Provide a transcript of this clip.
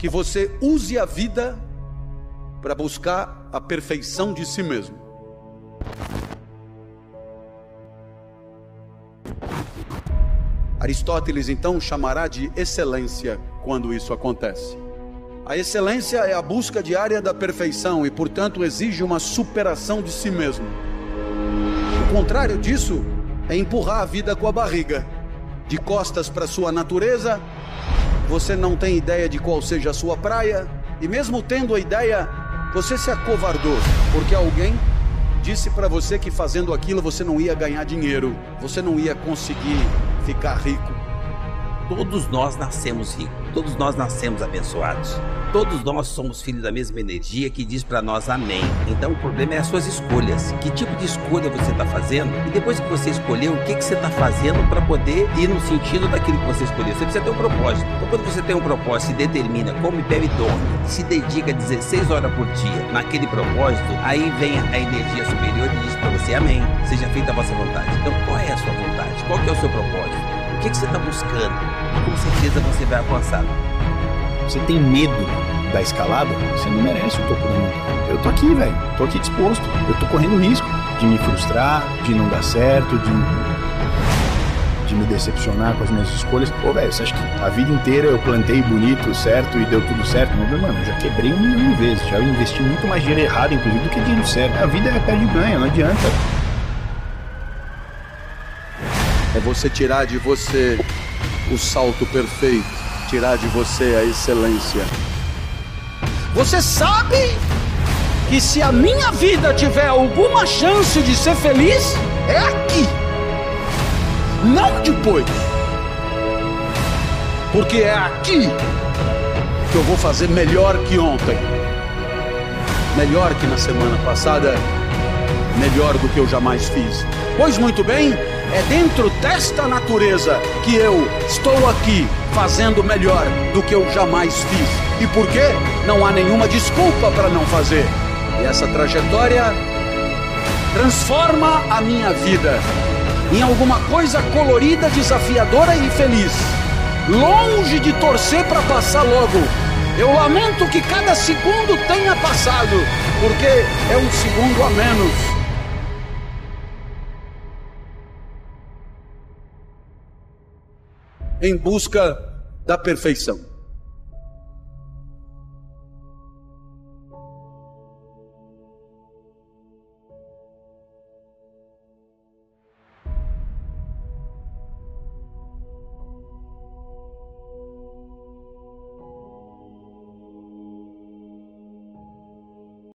que você use a vida para buscar a perfeição de si mesmo. Aristóteles então chamará de excelência quando isso acontece. A excelência é a busca diária da perfeição e, portanto, exige uma superação de si mesmo. O contrário disso é empurrar a vida com a barriga, de costas para sua natureza. Você não tem ideia de qual seja a sua praia, e mesmo tendo a ideia, você se acovardou, porque alguém disse para você que fazendo aquilo você não ia ganhar dinheiro, você não ia conseguir ficar rico. Todos nós nascemos ricos, todos nós nascemos abençoados. Todos nós somos filhos da mesma energia que diz para nós amém. Então o problema é as suas escolhas. Que tipo de escolha você está fazendo? E depois que você escolheu, o que, que você está fazendo para poder ir no sentido daquilo que você escolheu? Você precisa ter um propósito. Então quando você tem um propósito e determina, come, bebe e dorme, se dedica 16 horas por dia naquele propósito, aí vem a energia superior e diz para você amém. Seja feita a vossa vontade. Então qual é a sua vontade? Qual é o seu propósito? O que, você está buscando? Com certeza você vai alcançar. Você tem medo da escalada? Você não merece o topo da montanha. Eu tô aqui, velho. Tô aqui disposto. Eu tô correndo risco de me frustrar, de não dar certo, de, de me decepcionar com as minhas escolhas. Pô, velho, você acha que a vida inteira eu plantei bonito, certo, e deu tudo certo? Não, mano, eu já quebrei um milhão de vezes. Já investi muito mais dinheiro errado, inclusive, do que dinheiro certo. A vida é perde ganha, não adianta. É você tirar de você o salto perfeito, tirar de você a excelência. Você sabe que se a minha vida tiver alguma chance de ser feliz, é aqui, não depois. Porque é aqui que eu vou fazer melhor que ontem, melhor que na semana passada, melhor do que eu jamais fiz. Pois muito bem, é dentro desta natureza que eu estou aqui fazendo melhor do que eu jamais fiz. E por quê? Não há nenhuma desculpa para não fazer. E essa trajetória transforma a minha vida em alguma coisa colorida, desafiadora e feliz. Longe de torcer para passar logo. Eu lamento que cada segundo tenha passado, porque é um segundo a menos. Em busca da perfeição.